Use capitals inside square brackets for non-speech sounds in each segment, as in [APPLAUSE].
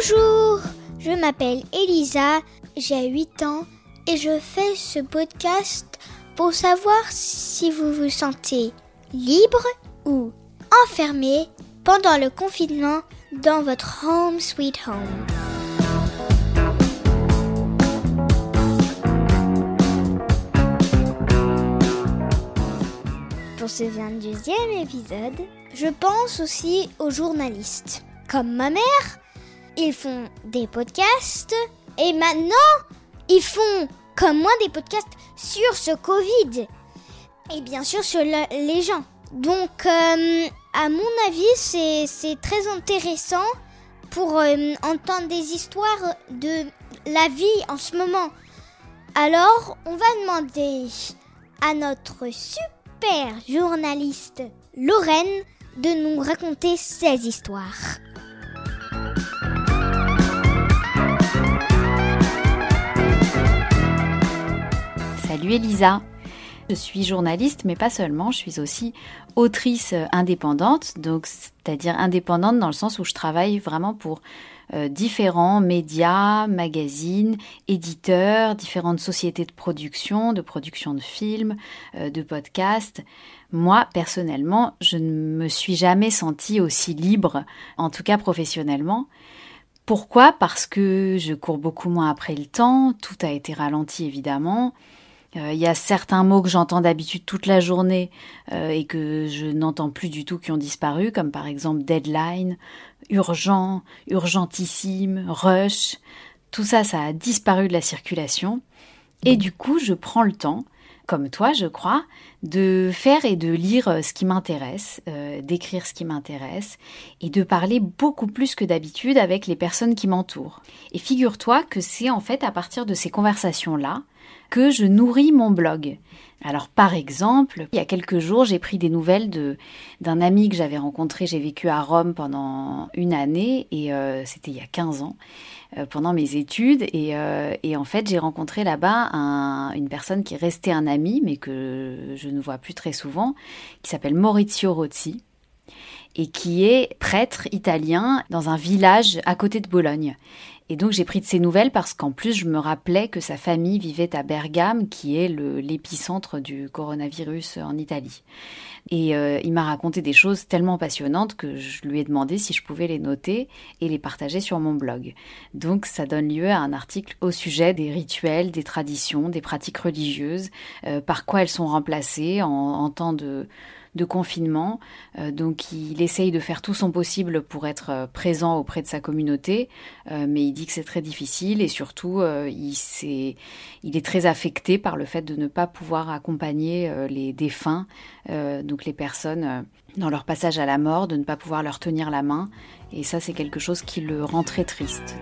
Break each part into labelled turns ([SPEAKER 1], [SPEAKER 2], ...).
[SPEAKER 1] Bonjour, je m'appelle Elisa, j'ai 8 ans et je fais ce podcast pour savoir si vous vous sentez libre ou enfermé pendant le confinement dans votre home sweet home. Pour ce 22e épisode, je pense aussi aux journalistes. Comme ma mère, ils font des podcasts et maintenant, ils font comme moi des podcasts sur ce Covid et bien sûr sur les gens. Donc, euh, à mon avis, c'est très intéressant pour euh, entendre des histoires de la vie en ce moment. Alors, on va demander à notre super journaliste Lorraine de nous raconter ses histoires.
[SPEAKER 2] Salut Elisa. Je suis journaliste, mais pas seulement, je suis aussi autrice indépendante, donc c'est-à-dire indépendante dans le sens où je travaille vraiment pour euh, différents médias, magazines, éditeurs, différentes sociétés de production, de production de films, euh, de podcasts. Moi, personnellement, je ne me suis jamais sentie aussi libre, en tout cas professionnellement. Pourquoi? Parce que je cours beaucoup moins après le temps, tout a été ralenti évidemment. Euh, il y a certains mots que j'entends d'habitude toute la journée euh, et que je n'entends plus du tout qui ont disparu, comme par exemple deadline, urgent, urgentissime, rush. Tout ça, ça a disparu de la circulation. Et du coup, je prends le temps, comme toi, je crois, de faire et de lire euh, ce qui m'intéresse, d'écrire ce qui m'intéresse, et de parler beaucoup plus que d'habitude avec les personnes qui m'entourent. Et figure-toi que c'est en fait à partir de ces conversations-là que je nourris mon blog. Alors par exemple, il y a quelques jours, j'ai pris des nouvelles de d'un ami que j'avais rencontré, j'ai vécu à Rome pendant une année et euh, c'était il y a 15 ans euh, pendant mes études et, euh, et en fait j'ai rencontré là-bas un, une personne qui est restée un ami mais que je ne vois plus très souvent qui s'appelle Maurizio Rozzi et qui est prêtre italien dans un village à côté de Bologne. Et donc j'ai pris de ses nouvelles parce qu'en plus je me rappelais que sa famille vivait à Bergame, qui est l'épicentre du coronavirus en Italie. Et euh, il m'a raconté des choses tellement passionnantes que je lui ai demandé si je pouvais les noter et les partager sur mon blog. Donc ça donne lieu à un article au sujet des rituels, des traditions, des pratiques religieuses, euh, par quoi elles sont remplacées en, en temps de de confinement. Euh, donc il essaye de faire tout son possible pour être euh, présent auprès de sa communauté, euh, mais il dit que c'est très difficile et surtout il, est, il est très affecté par le fait de ne pas pouvoir accompagner les défunts, donc les personnes dans leur passage à la mort, de ne pas pouvoir leur tenir la main. Et ça c'est quelque chose qui le rend très triste.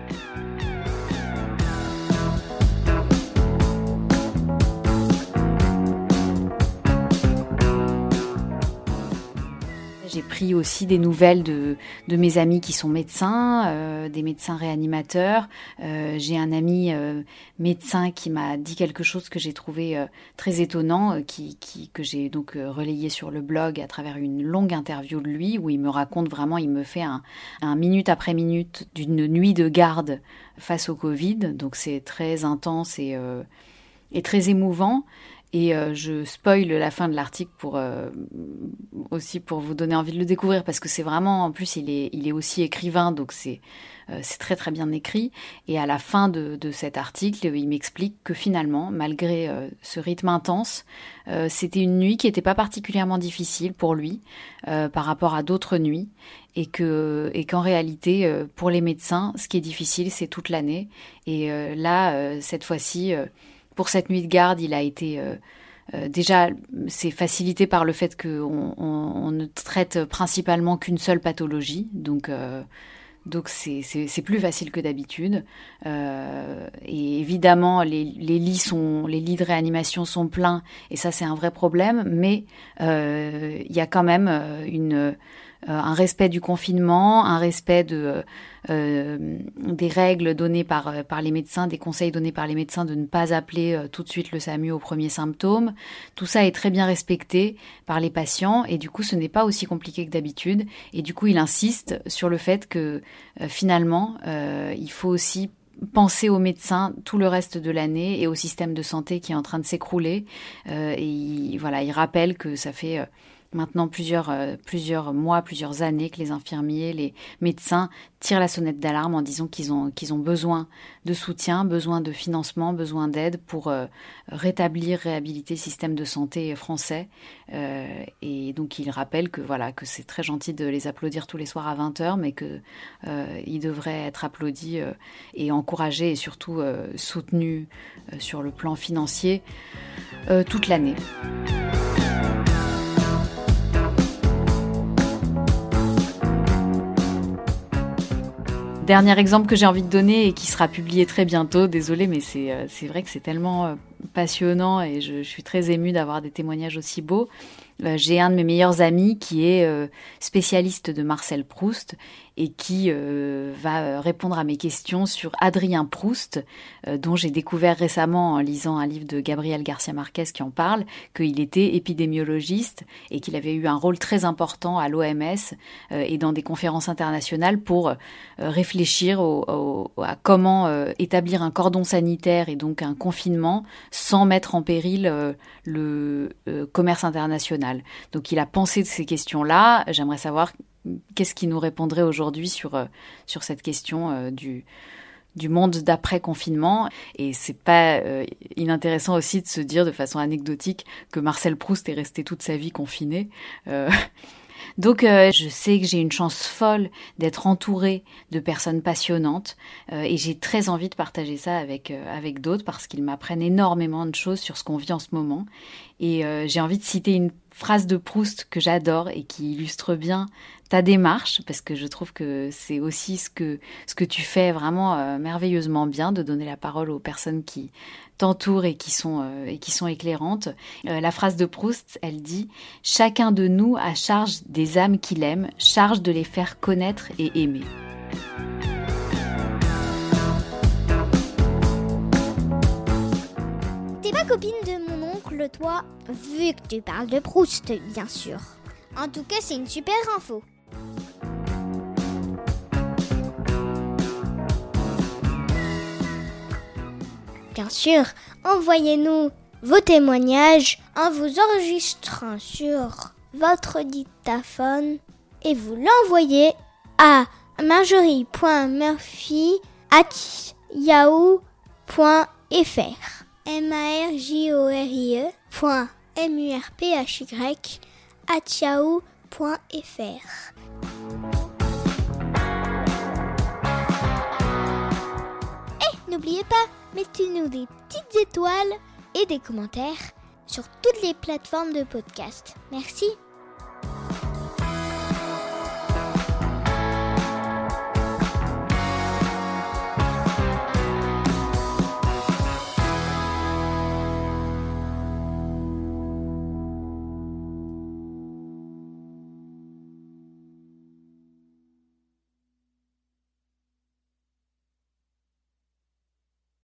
[SPEAKER 2] Pris aussi des nouvelles de, de mes amis qui sont médecins, euh, des médecins réanimateurs. Euh, j'ai un ami euh, médecin qui m'a dit quelque chose que j'ai trouvé très étonnant, qui, que j'ai donc relayé sur le blog à travers une longue interview de lui, où il me raconte vraiment, il me fait un, minute après minute d'une nuit de garde face au Covid. Donc c'est très intense et très émouvant. Et euh, je spoil la fin de l'article pour euh, aussi pour vous donner envie de le découvrir parce que c'est vraiment en plus il est il est aussi écrivain donc c'est euh, c'est très très bien écrit. Et à la fin de, de cet article il m'explique que finalement malgré ce rythme intense c'était une nuit qui n'était pas particulièrement difficile pour lui par rapport à d'autres nuits. Et que et qu'en réalité pour les médecins ce qui est difficile c'est toute l'année. Et là cette fois-ci pour cette nuit de garde, il a été euh, euh, déjà, c'est facilité par le fait qu'on on, ne traite principalement qu'une seule pathologie, donc euh, donc c'est plus facile que d'habitude. et évidemment, les, les, lits sont, les lits de réanimation sont pleins, et ça c'est un vrai problème. Mais il y a quand même une un respect du confinement, un respect de, des règles données par, par les médecins, des conseils donnés par les médecins de ne pas appeler tout de suite le SAMU au premier symptôme. Tout ça est très bien respecté par les patients et du coup ce n'est pas aussi compliqué que d'habitude. Et du coup il insiste sur le fait que finalement il faut aussi penser aux médecins tout le reste de l'année et au système de santé qui est en train de s'écrouler. Euh, et voilà, il rappelle que ça fait euh, maintenant plusieurs, euh, plusieurs mois, plusieurs années que les infirmiers, les médecins tirent la sonnette d'alarme en disant qu'ils ont, qu'ils ont besoin de soutien, besoin de financement, besoin d'aide pour euh, rétablir, réhabiliter le système de santé français. Euh, et donc ils rappellent que voilà que c'est très gentil de les applaudir tous les soirs à 20h, mais qu'ils devraient être applaudis et encouragés et surtout soutenus sur le plan financier toute l'année. Dernier exemple que j'ai envie de donner et qui sera publié très bientôt, désolé, mais c'est euh, vrai que c'est tellement euh, passionnant et je, je suis très émue d'avoir des témoignages aussi beaux. Euh, j'ai un de mes meilleurs amis qui est euh, spécialiste de Marcel Proust et qui euh, va répondre à mes questions sur Adrien Proust, dont j'ai découvert récemment en lisant un livre de Gabriel Garcia Marquez qui en parle, qu'il était épidémiologiste et qu'il avait eu un rôle très important à l'OMS et dans des conférences internationales pour réfléchir à comment établir un cordon sanitaire et donc un confinement sans mettre en péril le commerce international. Donc il a pensé de ces questions-là. J'aimerais savoir qu'est-ce qu'il nous répondrait aujourd'hui sur, euh, sur cette question euh, du, du monde d'après confinement et c'est pas euh, inintéressant aussi de se dire de façon anecdotique que Marcel Proust est resté toute sa vie confiné. [LAUGHS] Donc je sais que j'ai une chance folle d'être entourée de personnes passionnantes et j'ai très envie de partager ça avec avec d'autres parce qu'ils m'apprennent énormément de choses sur ce qu'on vit en ce moment et j'ai envie de citer une phrase de Proust que j'adore et qui illustre bien ta démarche, parce que je trouve que c'est aussi ce que, ce que tu fais vraiment euh, merveilleusement bien, de donner la parole aux personnes qui t'entourent et, qui sont euh, et qui sont éclairantes. Euh, la phrase de Proust, elle dit ⁇ Chacun de nous a charge des âmes qu'il aime, charge de les faire connaître et aimer ⁇
[SPEAKER 1] copine de toi, vu que tu parles de Proust, bien sûr. En tout cas, c'est une super info. Bien sûr, envoyez-nous vos témoignages en vous enregistrant sur votre dictaphone et vous l'envoyez à marjorie.murphy.yahoo.fr m a r j o r i e m u r p h y at yahoo.fr. Et n'oubliez pas, mettez-nous des petites étoiles et des commentaires sur toutes les plateformes de podcast. Merci.